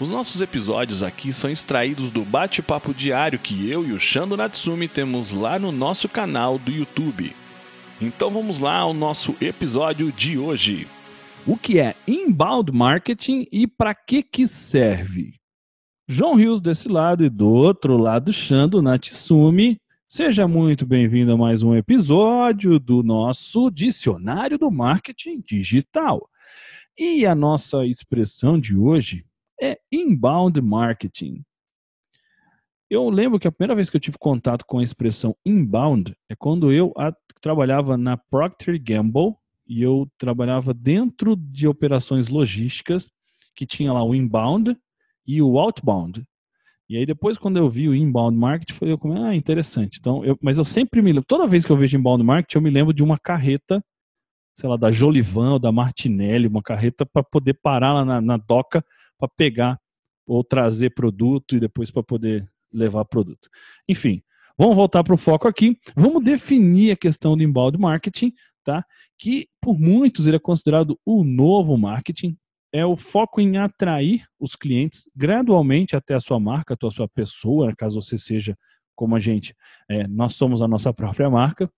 Os nossos episódios aqui são extraídos do bate-papo diário que eu e o Shando Natsumi temos lá no nosso canal do YouTube. Então vamos lá ao nosso episódio de hoje. O que é inbound marketing e para que que serve? João Rios desse lado e do outro lado Shando Natsumi. Seja muito bem-vindo a mais um episódio do nosso Dicionário do Marketing Digital. E a nossa expressão de hoje é inbound marketing. Eu lembro que a primeira vez que eu tive contato com a expressão inbound é quando eu trabalhava na Procter Gamble e eu trabalhava dentro de operações logísticas que tinha lá o inbound e o outbound. E aí depois quando eu vi o inbound marketing, eu como, ah, interessante. Então, eu, mas eu sempre me lembro, toda vez que eu vejo inbound marketing, eu me lembro de uma carreta, sei lá, da Jolivan ou da Martinelli, uma carreta para poder parar lá na, na doca para pegar ou trazer produto e depois para poder levar produto. Enfim, vamos voltar para o foco aqui. Vamos definir a questão do inbound marketing, tá? Que por muitos ele é considerado o novo marketing. É o foco em atrair os clientes gradualmente até a sua marca, até a sua pessoa, caso você seja como a gente, é, nós somos a nossa própria marca,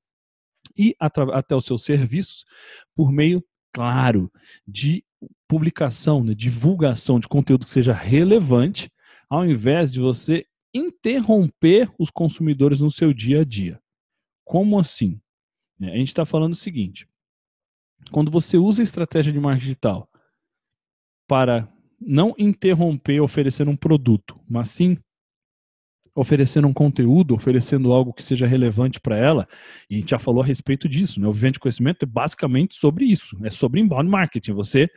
e até os seus serviços por meio, claro, de publicação, né, divulgação de conteúdo que seja relevante, ao invés de você interromper os consumidores no seu dia a dia. Como assim? É, a gente está falando o seguinte: quando você usa a estratégia de marketing digital para não interromper oferecendo um produto, mas sim oferecendo um conteúdo, oferecendo algo que seja relevante para ela, e a gente já falou a respeito disso, né? O Vivendo de Conhecimento é basicamente sobre isso, é sobre inbound marketing. Você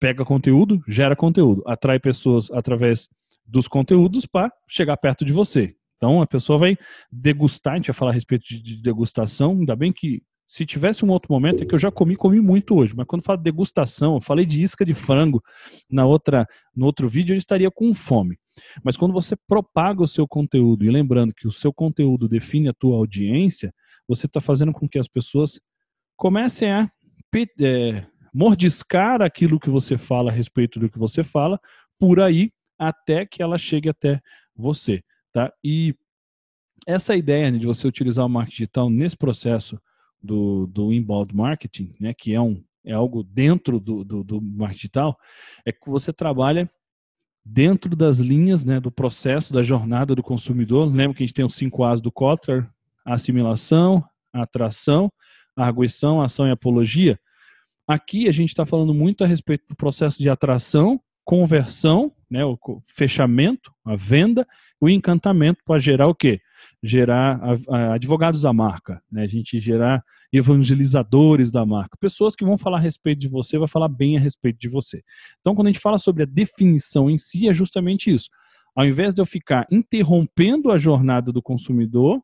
pega conteúdo, gera conteúdo, atrai pessoas através dos conteúdos para chegar perto de você. Então a pessoa vai degustar, a gente vai falar a respeito de degustação, ainda bem que se tivesse um outro momento, é que eu já comi, comi muito hoje, mas quando falo de degustação, eu falei de isca de frango na outra, no outro vídeo, eu estaria com fome. Mas quando você propaga o seu conteúdo, e lembrando que o seu conteúdo define a tua audiência, você está fazendo com que as pessoas comecem a é, mordiscar aquilo que você fala a respeito do que você fala, por aí até que ela chegue até você, tá? E essa ideia né, de você utilizar o marketing digital nesse processo do, do inbound marketing, né, que é, um, é algo dentro do, do, do marketing digital, é que você trabalha dentro das linhas né, do processo da jornada do consumidor. Lembra que a gente tem os cinco A's do Kotler? Assimilação, atração, arguição, ação e apologia. Aqui a gente está falando muito a respeito do processo de atração, conversão, né, o fechamento, a venda, o encantamento para gerar o quê? Gerar advogados da marca, né? a gente gerar evangelizadores da marca, pessoas que vão falar a respeito de você, vai falar bem a respeito de você. Então, quando a gente fala sobre a definição em si, é justamente isso. Ao invés de eu ficar interrompendo a jornada do consumidor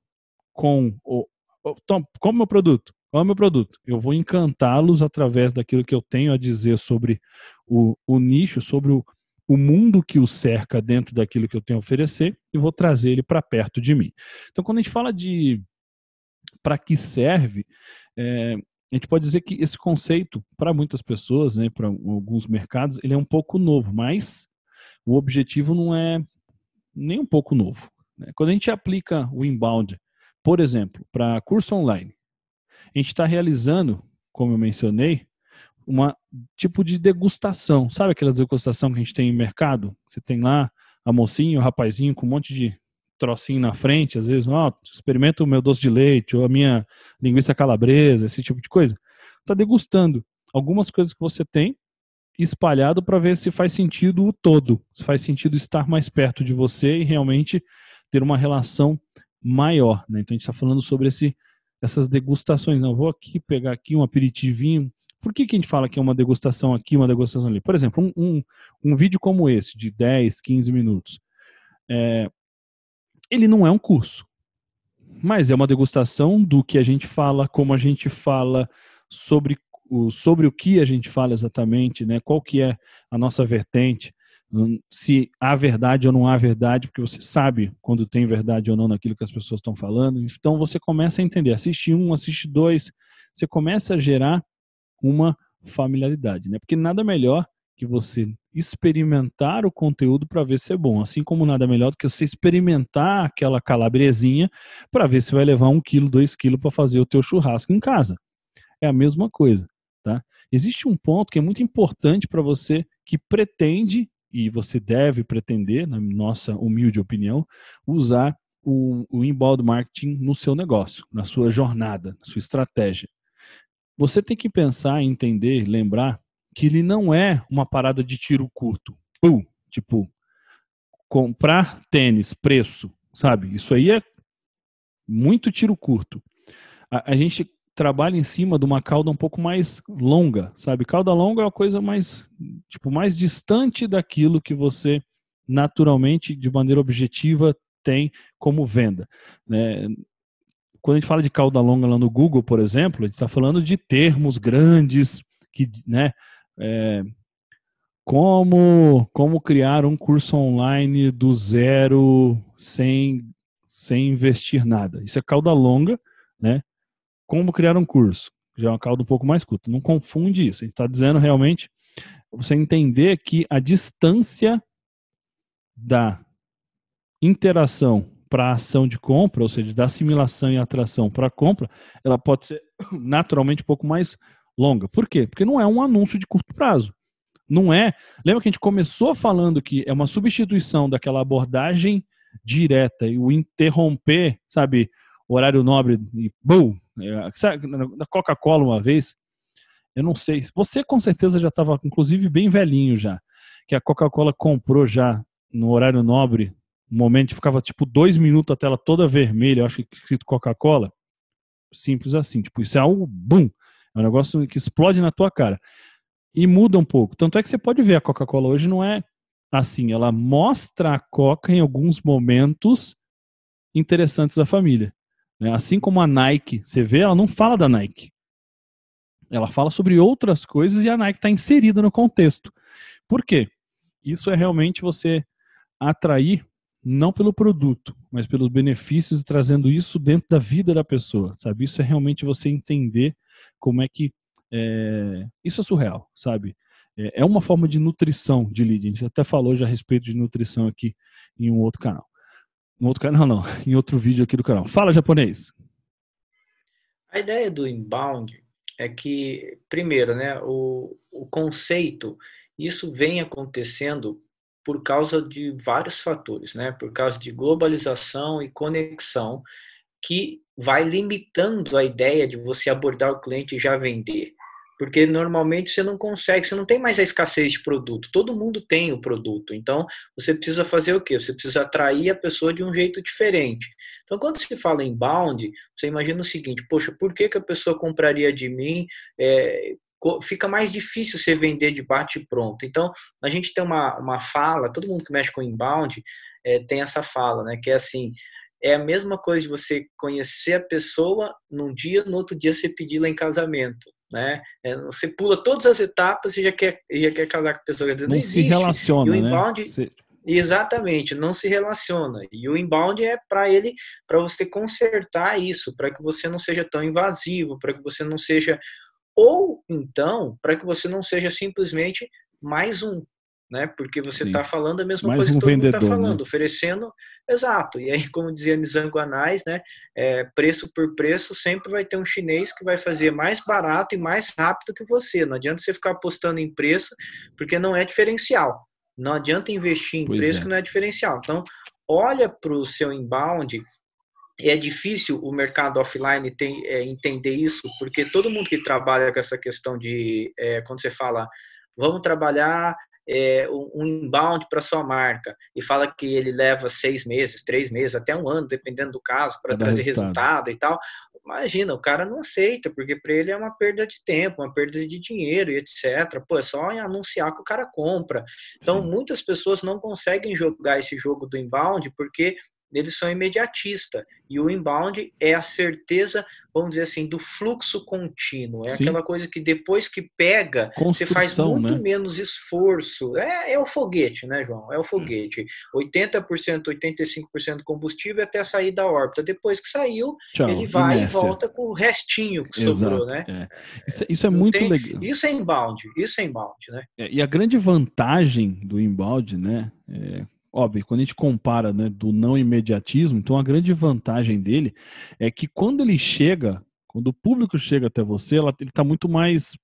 com o, o meu produto, qual é o meu produto? Eu vou encantá-los através daquilo que eu tenho a dizer sobre o, o nicho, sobre o, o mundo que o cerca dentro daquilo que eu tenho a oferecer e vou trazer ele para perto de mim. Então, quando a gente fala de para que serve, é, a gente pode dizer que esse conceito, para muitas pessoas, né, para alguns mercados, ele é um pouco novo, mas o objetivo não é nem um pouco novo. Né? Quando a gente aplica o inbound, por exemplo, para curso online, a gente está realizando, como eu mencionei, uma tipo de degustação. Sabe aquela degustação que a gente tem em mercado? Você tem lá a mocinha, o rapazinho com um monte de trocinho na frente, às vezes, ó, oh, experimenta o meu doce de leite ou a minha linguiça calabresa, esse tipo de coisa. Está degustando algumas coisas que você tem espalhado para ver se faz sentido o todo, se faz sentido estar mais perto de você e realmente ter uma relação maior. Né? Então a gente está falando sobre esse essas degustações. Não, vou aqui pegar aqui um aperitivinho. Por que, que a gente fala que é uma degustação aqui, uma degustação ali? Por exemplo, um, um, um vídeo como esse, de 10, 15 minutos, é, ele não é um curso. mas é uma degustação do que a gente fala, como a gente fala, sobre o, sobre o que a gente fala exatamente, né? Qual que é a nossa vertente, hum, se há verdade ou não há verdade, porque você sabe quando tem verdade ou não naquilo que as pessoas estão falando. Então você começa a entender, assiste um, assiste dois, você começa a gerar uma familiaridade, né? Porque nada melhor que você experimentar o conteúdo para ver se é bom. Assim como nada melhor do que você experimentar aquela calabresinha para ver se vai levar um quilo, dois quilos para fazer o teu churrasco em casa. É a mesma coisa, tá? Existe um ponto que é muito importante para você que pretende e você deve pretender, na nossa humilde opinião, usar o, o inbound marketing no seu negócio, na sua jornada, na sua estratégia. Você tem que pensar, entender, lembrar que ele não é uma parada de tiro curto. Tipo, comprar tênis, preço, sabe? Isso aí é muito tiro curto. A, a, gente trabalha em cima de uma cauda um pouco mais longa, sabe? Cauda longa é uma coisa mais, tipo, mais distante daquilo que você naturalmente, de maneira objetiva, tem como venda. Né? Quando a gente fala de cauda longa lá no Google, por exemplo, a gente está falando de termos grandes que, né, é, como, como criar um curso online do zero sem, sem investir nada. Isso é cauda longa, né? Como criar um curso. Já é uma cauda um pouco mais curta. Não confunde isso. A gente está dizendo realmente você entender que a distância da interação para a ação de compra, ou seja, da assimilação e atração para a compra, ela pode ser naturalmente um pouco mais longa. Por quê? Porque não é um anúncio de curto prazo. Não é. Lembra que a gente começou falando que é uma substituição daquela abordagem direta e o interromper, sabe, horário nobre e bum, é, da Coca-Cola uma vez. Eu não sei. Você com certeza já estava, inclusive, bem velhinho já. Que a Coca-Cola comprou já no horário nobre. Um momento ficava tipo dois minutos a tela toda vermelha, acho que escrito Coca-Cola. Simples assim. Tipo, isso é algo bum. É um negócio que explode na tua cara. E muda um pouco. Tanto é que você pode ver a Coca-Cola hoje não é assim. Ela mostra a Coca em alguns momentos interessantes da família. Né? Assim como a Nike, você vê, ela não fala da Nike. Ela fala sobre outras coisas e a Nike está inserida no contexto. Por quê? Isso é realmente você atrair não pelo produto, mas pelos benefícios trazendo isso dentro da vida da pessoa, sabe? Isso é realmente você entender como é que é, isso é surreal, sabe? É, é uma forma de nutrição de lead. A gente até falou já a respeito de nutrição aqui em um outro canal. Um outro canal não, em outro vídeo aqui do canal. Fala japonês. A ideia do inbound é que, primeiro, né, o, o conceito, isso vem acontecendo por causa de vários fatores, né? Por causa de globalização e conexão que vai limitando a ideia de você abordar o cliente e já vender. Porque normalmente você não consegue, você não tem mais a escassez de produto. Todo mundo tem o produto. Então, você precisa fazer o quê? Você precisa atrair a pessoa de um jeito diferente. Então, quando se fala em bound, você imagina o seguinte: poxa, por que, que a pessoa compraria de mim? É, fica mais difícil você vender de bate pronto. Então, a gente tem uma, uma fala, todo mundo que mexe com inbound é, tem essa fala, né? Que é assim, é a mesma coisa de você conhecer a pessoa num dia, no outro dia você pedir lá em casamento. Né? É, você pula todas as etapas e já quer, já quer casar com a pessoa. Dizer, não, não se relaciona, e o né? inbound, né? Exatamente, não se relaciona. E o inbound é para ele, para você consertar isso, para que você não seja tão invasivo, para que você não seja ou então para que você não seja simplesmente mais um, né? Porque você está falando a mesma mais coisa um que todo vendedor, mundo está falando, né? oferecendo, exato. E aí, como dizia Nizango Anais, né? É, preço por preço, sempre vai ter um chinês que vai fazer mais barato e mais rápido que você. Não adianta você ficar apostando em preço, porque não é diferencial. Não adianta investir em Pois preço é. que não é diferencial. Então, olha para o seu inbound é difícil o mercado offline tem, é, entender isso, porque todo mundo que trabalha com essa questão de, é, quando você fala, vamos trabalhar é, um inbound para sua marca, e fala que ele leva seis meses, três meses, até um ano, dependendo do caso, para trazer resultado. resultado e tal. Imagina, o cara não aceita, porque para ele é uma perda de tempo, uma perda de dinheiro e etc. Pô, é só em anunciar que o cara compra. Então, Sim. muitas pessoas não conseguem jogar esse jogo do inbound porque eles são imediatistas. E o inbound é a certeza, vamos dizer assim, do fluxo contínuo. É Sim. aquela coisa que depois que pega, você faz muito né? menos esforço. É, é, o foguete, né, João? É o foguete. 80%, 85% combustível até sair da órbita. Depois que saiu, Tchau, ele vai inércia. e volta com o restinho que Exato, sobrou, né? É. Isso, isso, é muito tem, legal. Isso é inbound, isso é inbound, né? É, e a grande vantagem do inbound, né? É, óbvio, quando a gente compara né, do não imediatismo, então a grande vantagem dele é que quando ele chega, quando o público chega até você, ela, ele está muito mais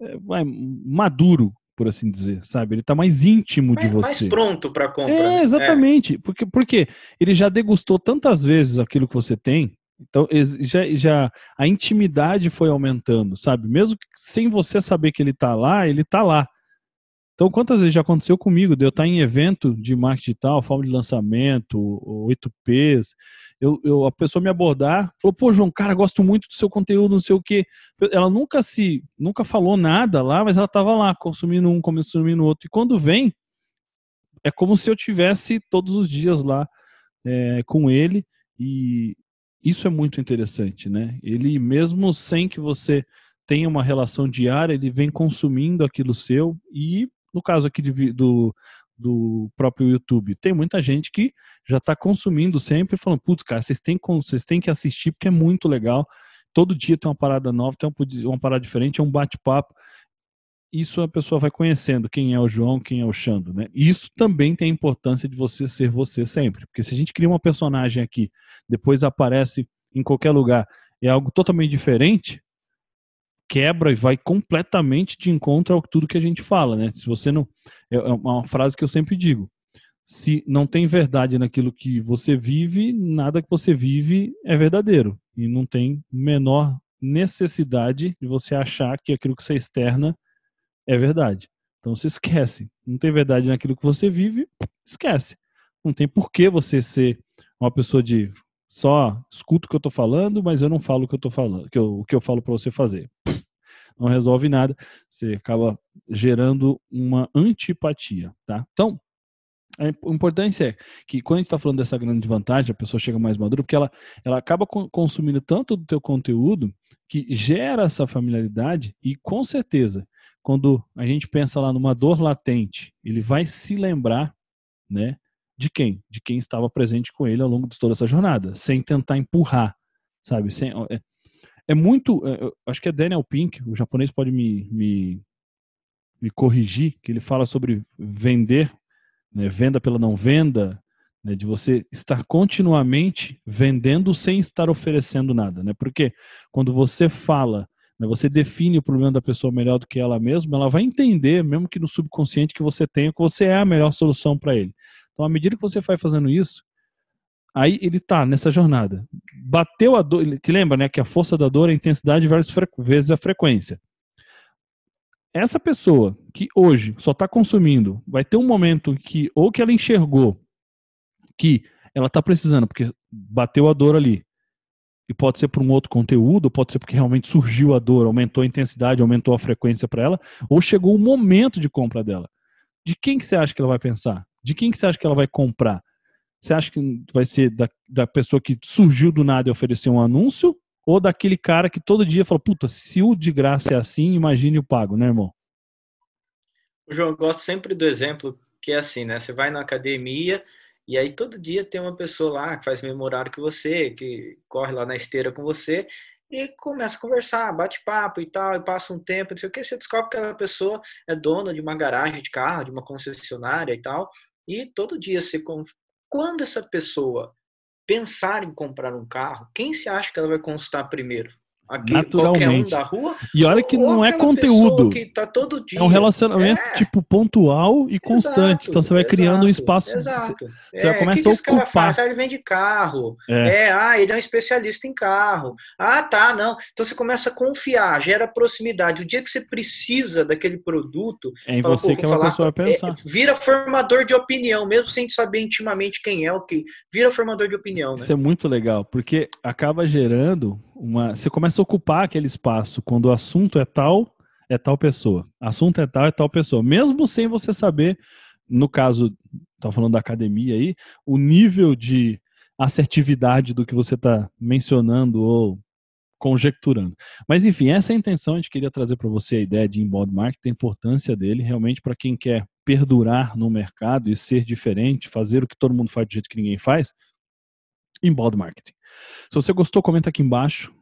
é, vai, maduro, por assim dizer, sabe? Ele está mais íntimo mais, de você. Mais pronto para compra. É, né? exatamente. É. Porque, porque ele já degustou tantas vezes aquilo que você tem, então já, já a intimidade foi aumentando, sabe? Mesmo sem você saber que ele está lá, ele está lá. Então, quantas vezes já aconteceu comigo de eu estar em evento de marketing digital, forma de lançamento, 8Ps, eu, eu, a pessoa me abordar, falou, pô, João, cara, gosto muito do seu conteúdo, não sei o quê. Ela nunca se, nunca falou nada lá, mas ela estava lá, consumindo um, consumindo outro. E quando vem, é como se eu tivesse todos os dias lá é, com ele. E isso é muito interessante, né? Ele, mesmo sem que você tenha uma relação diária, ele vem consumindo aquilo seu e no caso aqui de, do, do próprio YouTube, tem muita gente que já está consumindo sempre falando, putz, cara, vocês têm, vocês têm que assistir porque é muito legal. Todo dia tem uma parada nova, tem uma parada diferente, é um bate-papo. Isso a pessoa vai conhecendo quem é o João, quem é o Xando, né? Isso também tem a importância de você ser você sempre. Porque se a gente cria uma personagem aqui, depois aparece em qualquer lugar, é algo totalmente diferente, quebra e vai completamente de encontro ao tudo que a gente fala, né? Se você não é, é uma frase que eu sempre digo. Se não tem verdade naquilo que você vive, nada que você vive é verdadeiro e não tem menor necessidade de você achar que aquilo que você externa é verdade. Então se esquece. Não tem verdade naquilo que você vive, esquece. Não tem por que você ser uma pessoa de só escuto o que eu estou falando, mas eu não falo o que eu estou falando, que eu, o que eu falo para você fazer não resolve nada, você acaba gerando uma antipatia, tá? Então, a importância é que quando a gente está falando dessa grande vantagem, a pessoa chega mais madura, porque ela, ela acaba consumindo tanto do teu conteúdo que gera essa familiaridade e com certeza, quando a gente pensa lá numa dor latente, ele vai se lembrar, né, de quem? De quem estava presente com ele ao longo de toda essa jornada, sem tentar empurrar, sabe? Sem, é, muito. É, acho que é Daniel Pink, o japonês pode me, me, me corrigir, que ele fala sobre vender, né, venda pela não venda, né, de você estar continuamente vendendo sem estar oferecendo nada. Né? Porque quando você fala, né, você define o problema da pessoa melhor do que ela mesma, ela vai entender, mesmo que no subconsciente que você tenha, que você é a melhor solução para ele. Então, à medida que você vai fazendo isso, Aí ele tá nessa jornada. Bateu a dor, te lembra, né, que a força da dor é a intensidade vezes a frequência. Essa pessoa que hoje só está consumindo, vai ter um momento que ou que ela enxergou que ela está precisando, porque bateu a dor ali. E pode ser por um outro conteúdo, pode ser porque realmente surgiu a dor, aumentou a intensidade, aumentou a frequência para ela, ou chegou o momento de compra dela. De quem que você acha que ela vai pensar? De quem que você acha que ela vai comprar? Você acha que vai ser da, da pessoa que surgiu do nada e ofereceu um anúncio? Ou daquele cara que todo dia fala, puta, se o de graça é assim, imagine o pago, né, irmão? João, eu gosto sempre do exemplo que é assim, né? Você vai na academia e aí todo dia tem uma pessoa lá que faz o mesmo horário que você, que corre lá na esteira com você e começa a conversar, bate papo e tal, e passa um tempo, não sei o que, você descobre que aquela pessoa é dona de uma garagem de carro, de uma concessionária e tal, e todo dia você quando essa pessoa pensar em comprar um carro, quem se acha que ela vai consultar primeiro? Aqui, Naturalmente. Um da rua, e olha que não é conteúdo. Tá todo dia. É um relacionamento é. tipo pontual e constante. Exato, então você vai exato, criando um espaço. Exato. Você é, começa que a ocupar. Esse cara faz? Ah, ele vende carro. É. é. ah, ele é um especialista em carro. Ah, tá, não. Então você começa a confiar, gera proximidade. O dia que você precisa daquele produto, é em fala, você que a pessoa vai pensar. É, vira formador de opinião, mesmo sem saber intimamente quem é o que. Vira formador de opinião. Isso né? é muito legal, porque acaba gerando uma. Você começa a ocupar aquele espaço quando o assunto é tal, é tal pessoa. Assunto é tal, é tal pessoa. Mesmo sem você saber no caso, tá falando da academia aí, o nível de assertividade do que você está mencionando ou conjecturando. Mas enfim, essa é a intenção, a gente queria trazer para você a ideia de inbound marketing, a importância dele realmente para quem quer perdurar no mercado e ser diferente, fazer o que todo mundo faz do jeito que ninguém faz, inbound marketing. Se você gostou, comenta aqui embaixo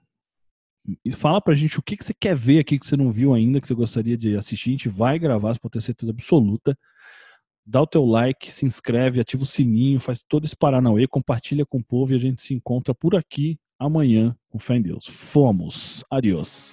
e fala pra gente o que, que você quer ver aqui que você não viu ainda, que você gostaria de assistir, a gente vai gravar, você pode ter certeza absoluta. Dá o teu like, se inscreve, ativa o sininho, faz todo esse Paranauê, compartilha com o povo e a gente se encontra por aqui amanhã, com fé em Deus. Fomos. Adiós.